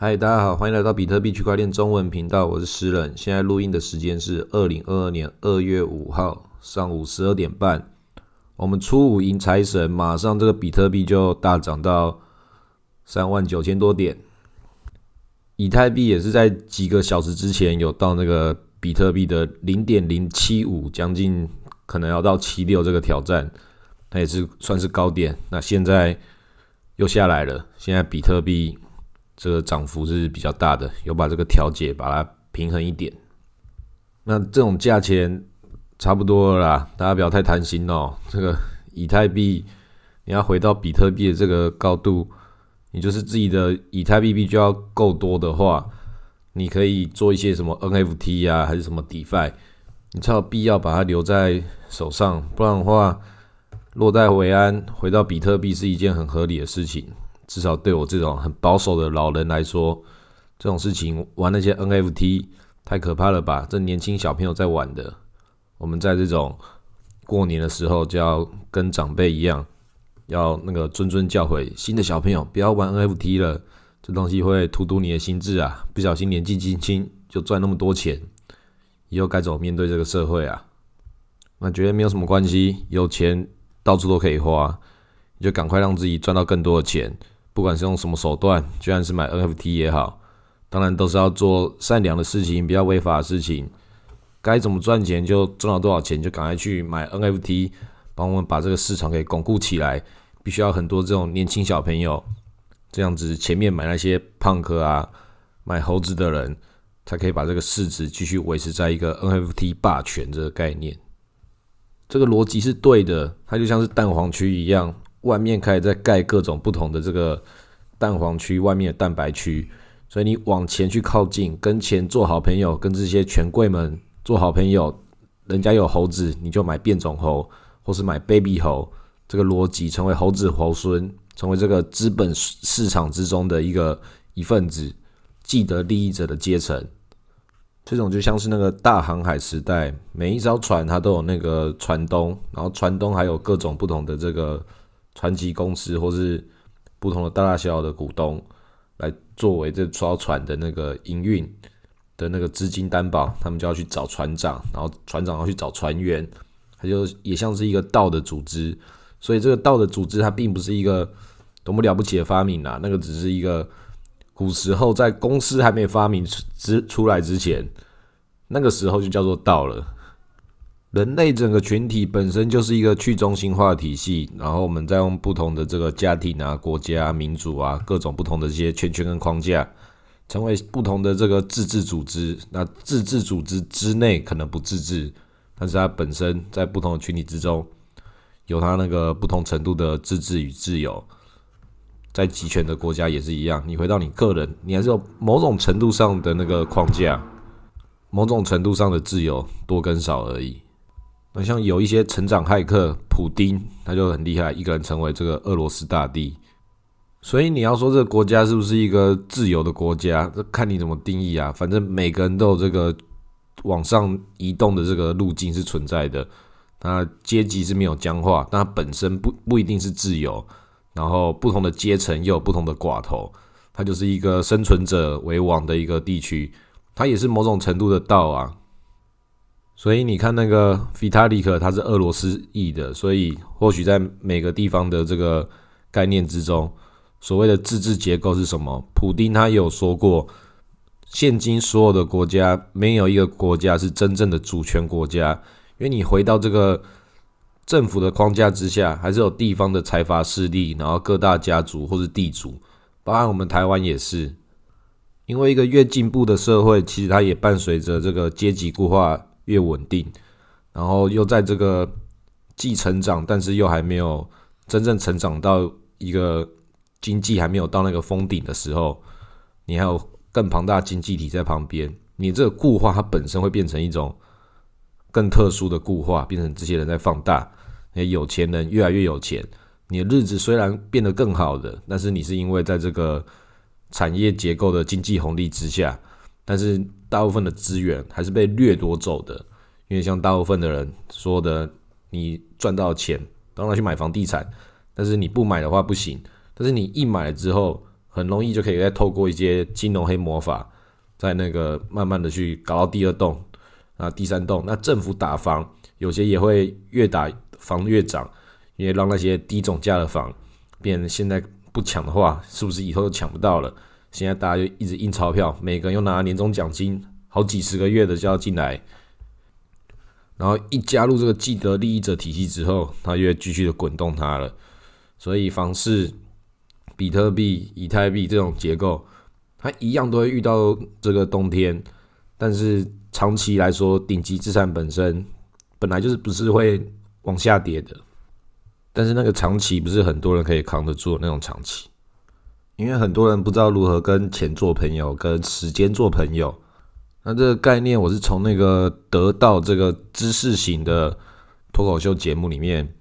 嗨，大家好，欢迎来到比特币区块链中文频道，我是诗人。现在录音的时间是二零二二年二月五号上午十二点半。我们初五迎财神，马上这个比特币就大涨到三万九千多点。以太币也是在几个小时之前有到那个比特币的零点零七五，将近可能要到七六这个挑战，它也是算是高点。那现在又下来了，现在比特币。这个涨幅是比较大的，有把这个调节，把它平衡一点。那这种价钱差不多啦，大家不要太贪心哦。这个以太币你要回到比特币的这个高度，你就是自己的以太币币就要够多的话，你可以做一些什么 NFT 啊，还是什么 DeFi，你才有必要把它留在手上。不然的话，落袋为安，回到比特币是一件很合理的事情。至少对我这种很保守的老人来说，这种事情玩那些 NFT 太可怕了吧？这年轻小朋友在玩的，我们在这种过年的时候就要跟长辈一样，要那个谆谆教诲新的小朋友不要玩 NFT 了，这东西会荼毒你的心智啊！不小心年纪轻轻就赚那么多钱，以后该怎么面对这个社会啊？那觉得没有什么关系，有钱到处都可以花，你就赶快让自己赚到更多的钱。不管是用什么手段，就算是买 NFT 也好，当然都是要做善良的事情，不要违法的事情。该怎么赚钱就赚到多少钱，就赶快去买 NFT，帮我们把这个市场给巩固起来。必须要很多这种年轻小朋友，这样子前面买那些胖哥啊、买猴子的人，才可以把这个市值继续维持在一个 NFT 霸权这个概念。这个逻辑是对的，它就像是蛋黄区一样。外面开始在盖各种不同的这个蛋黄区，外面的蛋白区，所以你往前去靠近，跟钱做好朋友，跟这些权贵们做好朋友。人家有猴子，你就买变种猴，或是买 baby 猴，这个逻辑成为猴子猴孙，成为这个资本市场之中的一个一份子，既得利益者的阶层。这种就像是那个大航海时代，每一艘船它都有那个船东，然后船东还有各种不同的这个。传奇公司或是不同的大大小小的股东来作为这艘船的那个营运的那个资金担保，他们就要去找船长，然后船长要去找船员，他就也像是一个道的组织。所以这个道的组织它并不是一个多么了不起的发明啊，那个只是一个古时候在公司还没发明之出来之前，那个时候就叫做道了。人类整个群体本身就是一个去中心化体系，然后我们再用不同的这个家庭啊、国家、民主啊各种不同的这些圈圈跟框架，成为不同的这个自治组织。那自治组织之内可能不自治，但是它本身在不同的群体之中，有它那个不同程度的自治与自由。在集权的国家也是一样，你回到你个人，你还是有某种程度上的那个框架，某种程度上的自由，多跟少而已。那像有一些成长骇客，普丁他就很厉害，一个人成为这个俄罗斯大帝。所以你要说这个国家是不是一个自由的国家，这看你怎么定义啊。反正每个人都有这个往上移动的这个路径是存在的。那阶级是没有僵化，但它本身不不一定是自由。然后不同的阶层又有不同的寡头，它就是一个生存者为王的一个地区，它也是某种程度的道啊。所以你看，那个 Vitalik 他是俄罗斯裔的，所以或许在每个地方的这个概念之中，所谓的自治结构是什么？普丁他有说过，现今所有的国家没有一个国家是真正的主权国家，因为你回到这个政府的框架之下，还是有地方的财阀势力，然后各大家族或是地主，包含我们台湾也是，因为一个越进步的社会，其实它也伴随着这个阶级固化。越稳定，然后又在这个既成长，但是又还没有真正成长到一个经济还没有到那个峰顶的时候，你还有更庞大经济体在旁边，你这个固化它本身会变成一种更特殊的固化，变成这些人在放大，那有钱人越来越有钱，你的日子虽然变得更好的，但是你是因为在这个产业结构的经济红利之下。但是大部分的资源还是被掠夺走的，因为像大部分的人说的，你赚到钱，当然去买房地产，但是你不买的话不行。但是你一买了之后，很容易就可以再透过一些金融黑魔法，在那个慢慢的去搞到第二栋啊、第三栋。那政府打房，有些也会越打房越涨，因为让那些低总价的房变现在不抢的话，是不是以后就抢不到了？现在大家就一直印钞票，每个人又拿年终奖金，好几十个月的就要进来。然后一加入这个既得利益者体系之后，它就会继续的滚动它了。所以房市、比特币、以太币这种结构，它一样都会遇到这个冬天。但是长期来说，顶级资产本身本来就是不是会往下跌的。但是那个长期不是很多人可以扛得住那种长期，因为很多人不知道如何跟钱做朋友，跟时间做朋友。那这个概念，我是从那个得到这个知识型的脱口秀节目里面，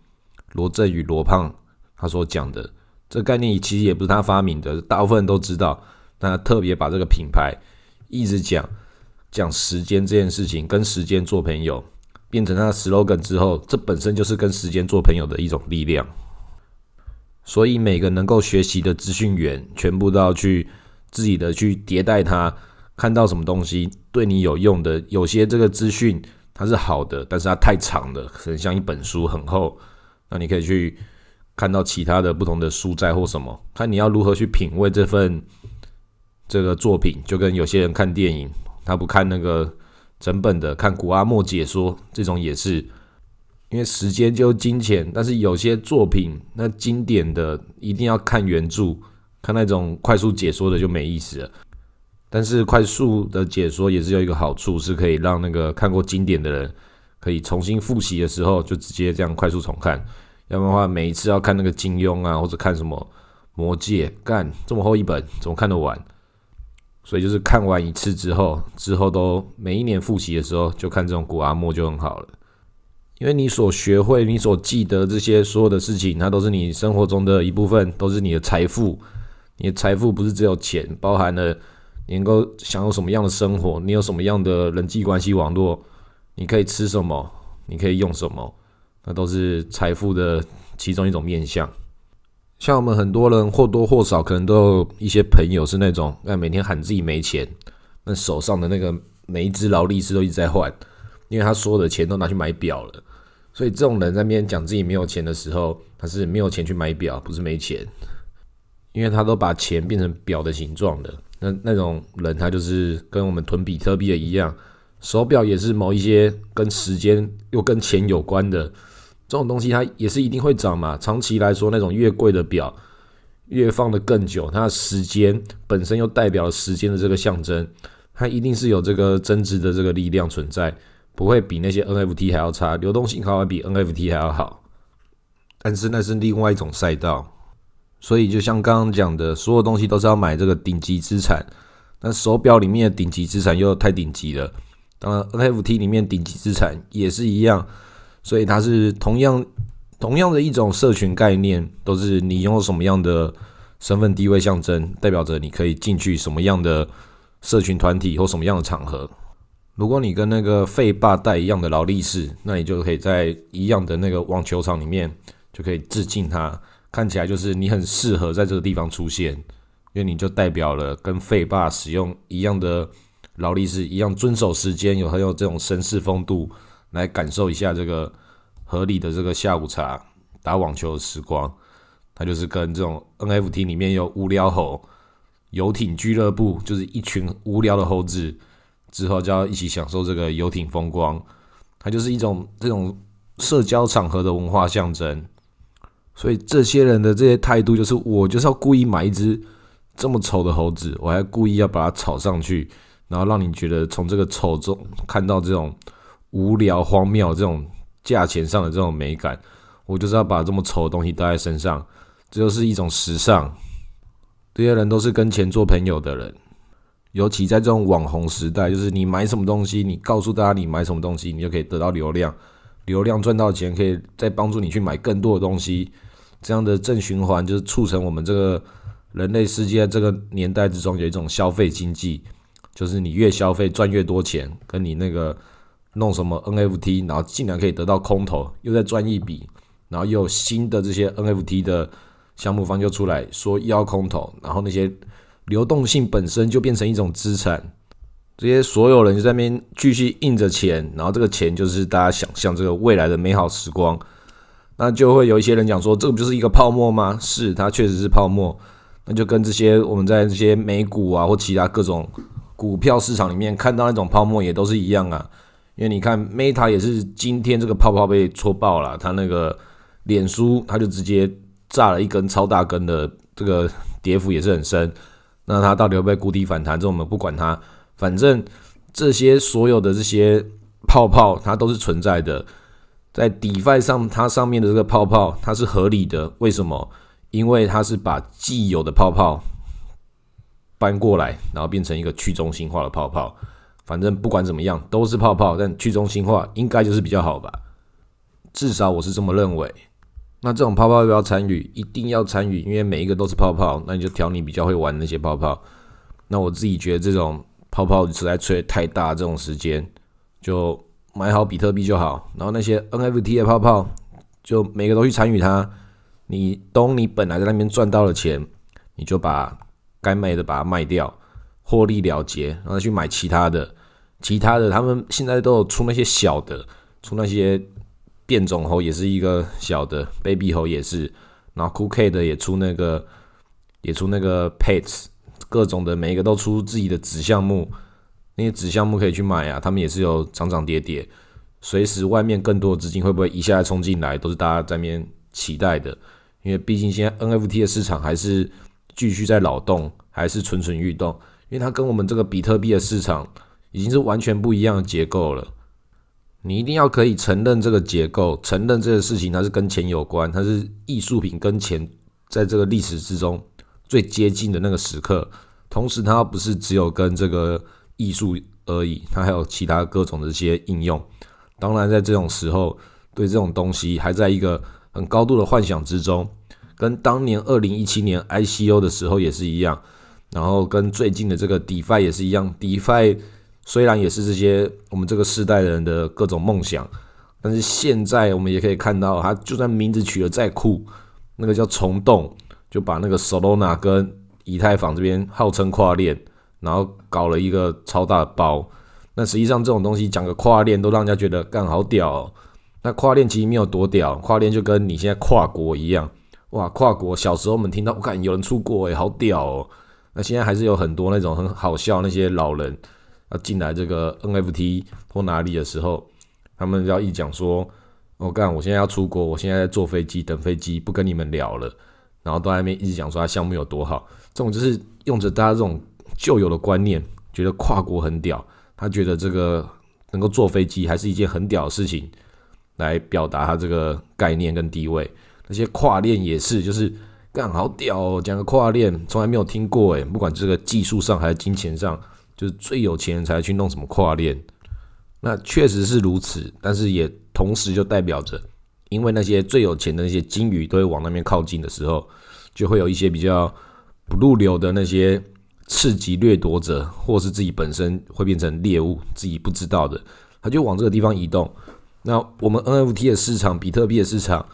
罗振宇罗胖他所讲的。这概念其实也不是他发明的，大部分人都知道。但他特别把这个品牌一直讲讲时间这件事情，跟时间做朋友，变成他的 slogan 之后，这本身就是跟时间做朋友的一种力量。所以每个能够学习的资讯源，全部都要去自己的去迭代它。看到什么东西对你有用的，有些这个资讯它是好的，但是它太长了，可能像一本书很厚，那你可以去看到其他的不同的书斋或什么，看你要如何去品味这份这个作品，就跟有些人看电影，他不看那个整本的，看古阿莫解说，这种也是，因为时间就金钱，但是有些作品那经典的一定要看原著，看那种快速解说的就没意思了。但是快速的解说也是有一个好处，是可以让那个看过经典的人可以重新复习的时候，就直接这样快速重看。要不然的话，每一次要看那个金庸啊，或者看什么魔戒，干这么厚一本，怎么看得完？所以就是看完一次之后，之后都每一年复习的时候，就看这种古阿莫就很好了。因为你所学会、你所记得这些所有的事情，它都是你生活中的一部分，都是你的财富。你的财富不是只有钱，包含了。你能够享有什么样的生活？你有什么样的人际关系网络？你可以吃什么？你可以用什么？那都是财富的其中一种面向。像我们很多人或多或少可能都有一些朋友是那种，那每天喊自己没钱，那手上的那个每一只劳力士都一直在换，因为他所有的钱都拿去买表了。所以这种人在面讲自己没有钱的时候，他是没有钱去买表，不是没钱，因为他都把钱变成表的形状的。那那种人，他就是跟我们囤比特币的一样，手表也是某一些跟时间又跟钱有关的这种东西，它也是一定会涨嘛。长期来说，那种越贵的表，越放的更久，它的时间本身又代表了时间的这个象征，它一定是有这个增值的这个力量存在，不会比那些 NFT 还要差，流动性还会比 NFT 还要好。但是那是另外一种赛道。所以，就像刚刚讲的，所有东西都是要买这个顶级资产。那手表里面的顶级资产又太顶级了，当然 NFT 里面顶级资产也是一样。所以它是同样同样的一种社群概念，都是你拥有什么样的身份地位象征，代表着你可以进去什么样的社群团体或什么样的场合。如果你跟那个费霸带一样的劳力士，那你就可以在一样的那个网球场里面就可以致敬他。看起来就是你很适合在这个地方出现，因为你就代表了跟费霸使用一样的劳力士一样遵守时间，有很有这种绅士风度，来感受一下这个合理的这个下午茶打网球的时光。它就是跟这种 NFT 里面有无聊猴游艇俱乐部，就是一群无聊的猴子之后就要一起享受这个游艇风光，它就是一种这种社交场合的文化象征。所以这些人的这些态度，就是我就是要故意买一只这么丑的猴子，我还故意要把它炒上去，然后让你觉得从这个丑中看到这种无聊荒谬这种价钱上的这种美感。我就是要把这么丑的东西带在身上，这就是一种时尚。这些人都是跟钱做朋友的人，尤其在这种网红时代，就是你买什么东西，你告诉大家你买什么东西，你就可以得到流量，流量赚到钱，可以再帮助你去买更多的东西。这样的正循环就是促成我们这个人类世界这个年代之中有一种消费经济，就是你越消费赚越多钱，跟你那个弄什么 NFT，然后竟然可以得到空投，又再赚一笔，然后又有新的这些 NFT 的项目方就出来说要空投，然后那些流动性本身就变成一种资产。这些所有人就在那边继续印着钱，然后这个钱就是大家想象这个未来的美好时光。那就会有一些人讲说，这个不就是一个泡沫吗？是，它确实是泡沫。那就跟这些我们在这些美股啊或其他各种股票市场里面看到那种泡沫也都是一样啊。因为你看 Meta 也是今天这个泡泡被戳爆了，它那个脸书它就直接炸了一根超大根的，这个跌幅也是很深。那它到底会不会谷底反弹？这我们不管它。反正这些所有的这些泡泡，它都是存在的，在 DeFi 上，它上面的这个泡泡，它是合理的。为什么？因为它是把既有的泡泡搬过来，然后变成一个去中心化的泡泡。反正不管怎么样，都是泡泡，但去中心化应该就是比较好吧？至少我是这么认为。那这种泡泡要不要参与？一定要参与，因为每一个都是泡泡，那你就挑你比较会玩那些泡泡。那我自己觉得这种。泡泡实在吹太大，这种时间就买好比特币就好。然后那些 NFT 的泡泡，就每个都去参与它。你东？你本来在那边赚到了钱，你就把该卖的把它卖掉，获利了结，然后去买其他的。其他的他们现在都有出那些小的，出那些变种猴也是一个小的，baby 猴也是。然后 Cool K 的也出那个，也出那个 Pets。各种的每一个都出自己的子项目，那些子项目可以去买啊，他们也是有涨涨跌跌，随时外面更多的资金会不会一下冲进来，都是大家在面期待的。因为毕竟现在 NFT 的市场还是继续在扰动，还是蠢蠢欲动，因为它跟我们这个比特币的市场已经是完全不一样的结构了。你一定要可以承认这个结构，承认这个事情它是跟钱有关，它是艺术品跟钱在这个历史之中。最接近的那个时刻，同时它不是只有跟这个艺术而已，它还有其他各种的一些应用。当然，在这种时候，对这种东西还在一个很高度的幻想之中，跟当年二零一七年 ICO 的时候也是一样，然后跟最近的这个 DeFi 也是一样。DeFi 虽然也是这些我们这个世代人的各种梦想，但是现在我们也可以看到，它就算名字取得再酷，那个叫虫洞。就把那个 Solana 跟以太坊这边号称跨链，然后搞了一个超大的包。那实际上这种东西讲个跨链都让人家觉得干好屌。哦。那跨链其实没有多屌，跨链就跟你现在跨国一样。哇，跨国小时候我们听到我看有人出国诶，好屌哦。那现在还是有很多那种很好笑那些老人要进来这个 NFT 或哪里的时候，他们要一讲说，我干我现在要出国，我现在在坐飞机等飞机，不跟你们聊了。然后都在那边一直讲说他项目有多好，这种就是用着大家这种旧有的观念，觉得跨国很屌，他觉得这个能够坐飞机还是一件很屌的事情，来表达他这个概念跟地位。那些跨链也是，就是干好屌哦，讲个跨链从来没有听过诶，不管这个技术上还是金钱上，就是最有钱人才去弄什么跨链。那确实是如此，但是也同时就代表着。因为那些最有钱的那些金鱼都会往那边靠近的时候，就会有一些比较不入流的那些刺激掠夺者，或是自己本身会变成猎物，自己不知道的，他就往这个地方移动。那我们 NFT 的市场、比特币的市场、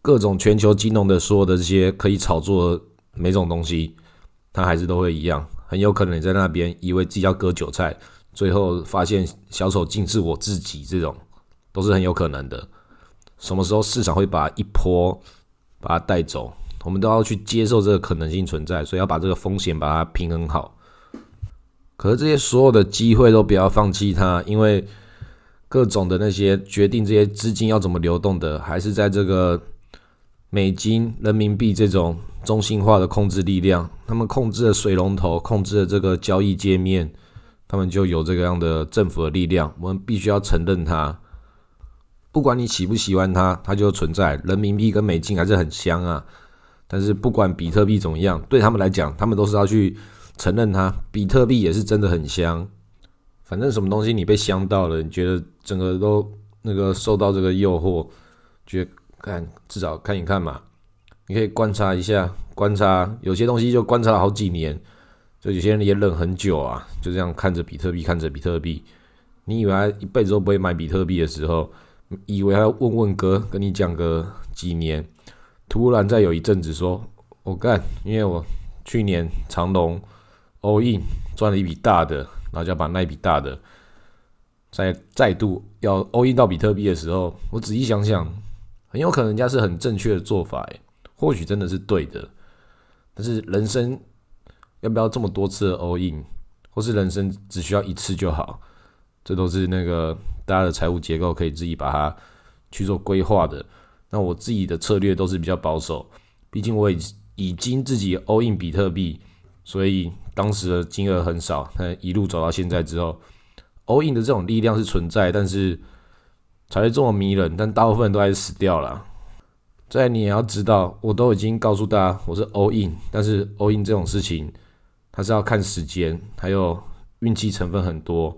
各种全球金融的所有的这些可以炒作每种东西，它还是都会一样。很有可能你在那边以为自己要割韭菜，最后发现小丑竟是我自己，这种都是很有可能的。什么时候市场会把一波把它带走？我们都要去接受这个可能性存在，所以要把这个风险把它平衡好。可是这些所有的机会都不要放弃它，因为各种的那些决定这些资金要怎么流动的，还是在这个美金、人民币这种中心化的控制力量。他们控制了水龙头，控制了这个交易界面，他们就有这个样的政府的力量。我们必须要承认它。不管你喜不喜欢它，它就存在。人民币跟美金还是很香啊。但是不管比特币怎么样，对他们来讲，他们都是要去承认它。比特币也是真的很香。反正什么东西你被香到了，你觉得整个都那个受到这个诱惑，觉看至少看一看嘛。你可以观察一下，观察有些东西就观察了好几年，就有些人也忍很久啊，就这样看着比特币，看着比特币。你以为他一辈子都不会买比特币的时候。以为要问问哥，跟你讲个几年，突然再有一阵子说，我干，因为我去年长隆 all in 赚了一笔大的，然后就要把那一笔大的再再度要 all in 到比特币的时候，我仔细想想，很有可能人家是很正确的做法，或许真的是对的。但是人生要不要这么多次的 all in，或是人生只需要一次就好？这都是那个大家的财务结构可以自己把它去做规划的。那我自己的策略都是比较保守，毕竟我已已经自己 all in 比特币，所以当时的金额很少。那一路走到现在之后，all in 的这种力量是存在，但是才会这么迷人。但大部分人都还是死掉了。在你也要知道，我都已经告诉大家我是 all in，但是 all in 这种事情，它是要看时间，还有运气成分很多。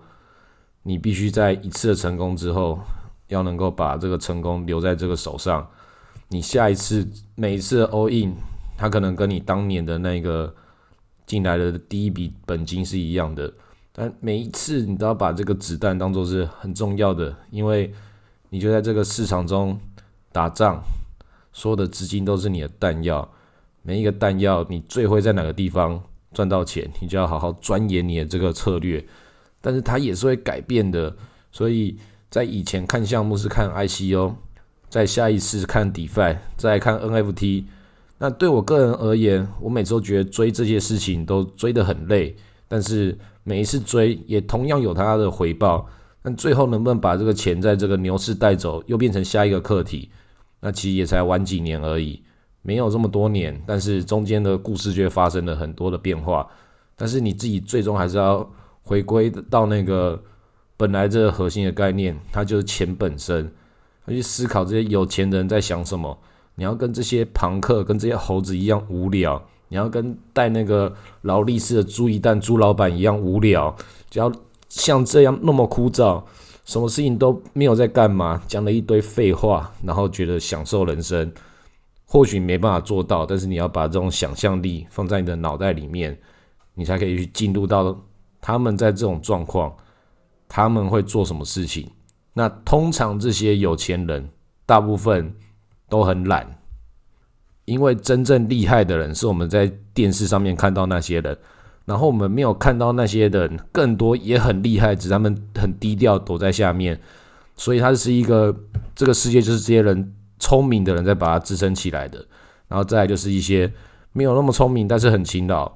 你必须在一次的成功之后，要能够把这个成功留在这个手上。你下一次每一次 all in，它可能跟你当年的那个进来的第一笔本金是一样的，但每一次你都要把这个子弹当做是很重要的，因为你就在这个市场中打仗，所有的资金都是你的弹药。每一个弹药，你最会在哪个地方赚到钱，你就要好好钻研你的这个策略。但是它也是会改变的，所以在以前看项目是看 ICO，在下一次看 DeFi，再看 NFT。那对我个人而言，我每次都觉得追这些事情都追得很累，但是每一次追也同样有它的回报。但最后能不能把这个钱在这个牛市带走，又变成下一个课题？那其实也才晚几年而已，没有这么多年，但是中间的故事却发生了很多的变化。但是你自己最终还是要。回归到那个本来这个核心的概念，它就是钱本身。去思考这些有钱人在想什么。你要跟这些庞克、跟这些猴子一样无聊，你要跟带那个劳力士的朱一蛋朱老板一样无聊，只要像这样那么枯燥，什么事情都没有在干嘛，讲了一堆废话，然后觉得享受人生。或许没办法做到，但是你要把这种想象力放在你的脑袋里面，你才可以去进入到。他们在这种状况，他们会做什么事情？那通常这些有钱人大部分都很懒，因为真正厉害的人是我们在电视上面看到那些人，然后我们没有看到那些人更多也很厉害，只是他们很低调躲在下面，所以他是一个这个世界就是这些人聪明的人在把它支撑起来的，然后再就是一些没有那么聪明但是很勤劳，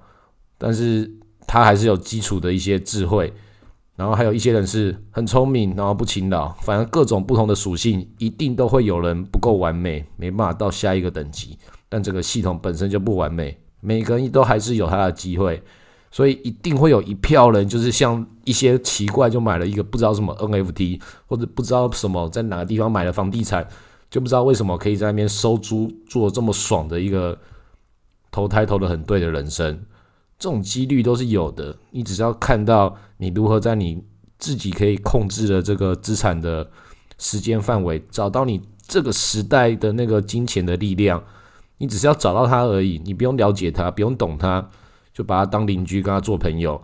但是。他还是有基础的一些智慧，然后还有一些人是很聪明，然后不勤劳，反正各种不同的属性，一定都会有人不够完美，没办法到下一个等级。但这个系统本身就不完美，每个人都还是有他的机会，所以一定会有一票人，就是像一些奇怪就买了一个不知道什么 NFT，或者不知道什么在哪个地方买了房地产，就不知道为什么可以在那边收租，做这么爽的一个投胎投的很对的人生。这种几率都是有的，你只要看到你如何在你自己可以控制的这个资产的时间范围，找到你这个时代的那个金钱的力量。你只是要找到它而已，你不用了解它，不用懂它，就把他当邻居，跟他做朋友。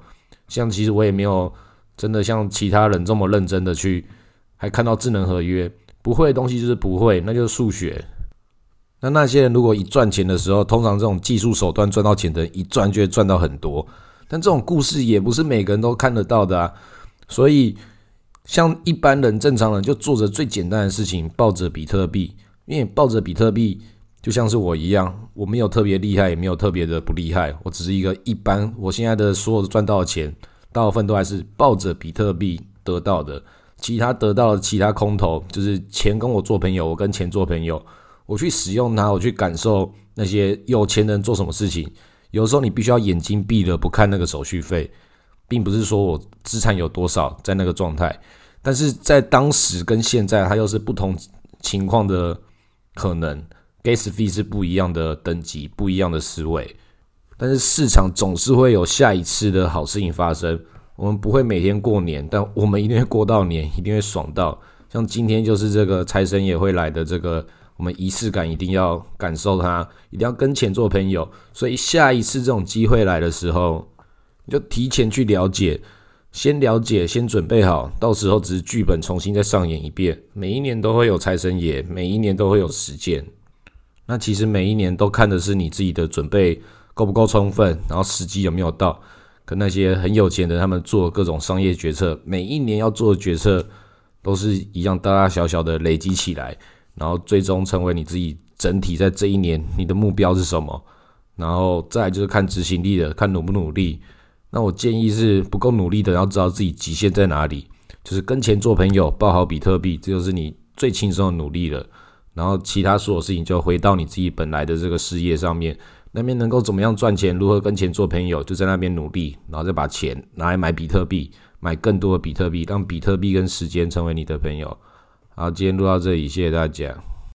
像其实我也没有真的像其他人这么认真的去，还看到智能合约，不会的东西就是不会，那就是数学。那那些人如果一赚钱的时候，通常这种技术手段赚到钱的人，一赚就会赚到很多。但这种故事也不是每个人都看得到的啊。所以，像一般人、正常人就做着最简单的事情，抱着比特币。因为抱着比特币，就像是我一样，我没有特别厉害，也没有特别的不厉害，我只是一个一般。我现在的所有的赚到的钱，大部分都还是抱着比特币得到的。其他得到的其他空头，就是钱跟我做朋友，我跟钱做朋友。我去使用它，我去感受那些有钱人做什么事情。有时候你必须要眼睛闭了不看那个手续费，并不是说我资产有多少在那个状态，但是在当时跟现在它又是不同情况的可能，gas fee 是不一样的等级，不一样的思维。但是市场总是会有下一次的好事情发生。我们不会每天过年，但我们一定会过到年，一定会爽到。像今天就是这个财神也会来的这个。我们仪式感一定要感受它，一定要跟钱做朋友。所以下一次这种机会来的时候，你就提前去了解，先了解，先准备好，到时候只是剧本重新再上演一遍。每一年都会有财神爷，每一年都会有实践。那其实每一年都看的是你自己的准备够不够充分，然后时机有没有到。跟那些很有钱的他们做各种商业决策，每一年要做的决策都是一样大大小小的累积起来，然后最终成为你自己整体在这一年你的目标是什么，然后再就是看执行力的，看努不努力。那我建议是不够努力的，要知道自己极限在哪里，就是跟钱做朋友，抱好比特币，这就是你最轻松的努力了。然后其他所有事情就回到你自己本来的这个事业上面，那边能够怎么样赚钱，如何跟钱做朋友，就在那边努力，然后再把钱拿来买比特币，买更多的比特币，让比特币跟时间成为你的朋友。好，今天录到这里，谢谢大家。